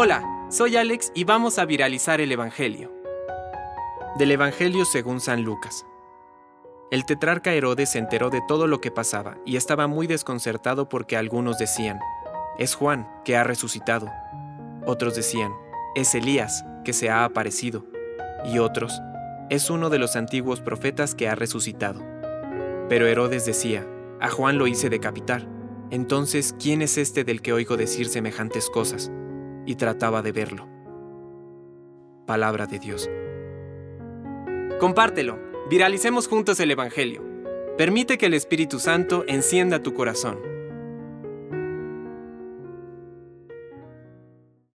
Hola, soy Alex y vamos a viralizar el Evangelio. Del Evangelio según San Lucas. El tetrarca Herodes se enteró de todo lo que pasaba y estaba muy desconcertado porque algunos decían, es Juan, que ha resucitado. Otros decían, es Elías, que se ha aparecido. Y otros, es uno de los antiguos profetas que ha resucitado. Pero Herodes decía, a Juan lo hice decapitar. Entonces, ¿quién es este del que oigo decir semejantes cosas? Y trataba de verlo. Palabra de Dios. Compártelo, viralicemos juntos el Evangelio. Permite que el Espíritu Santo encienda tu corazón.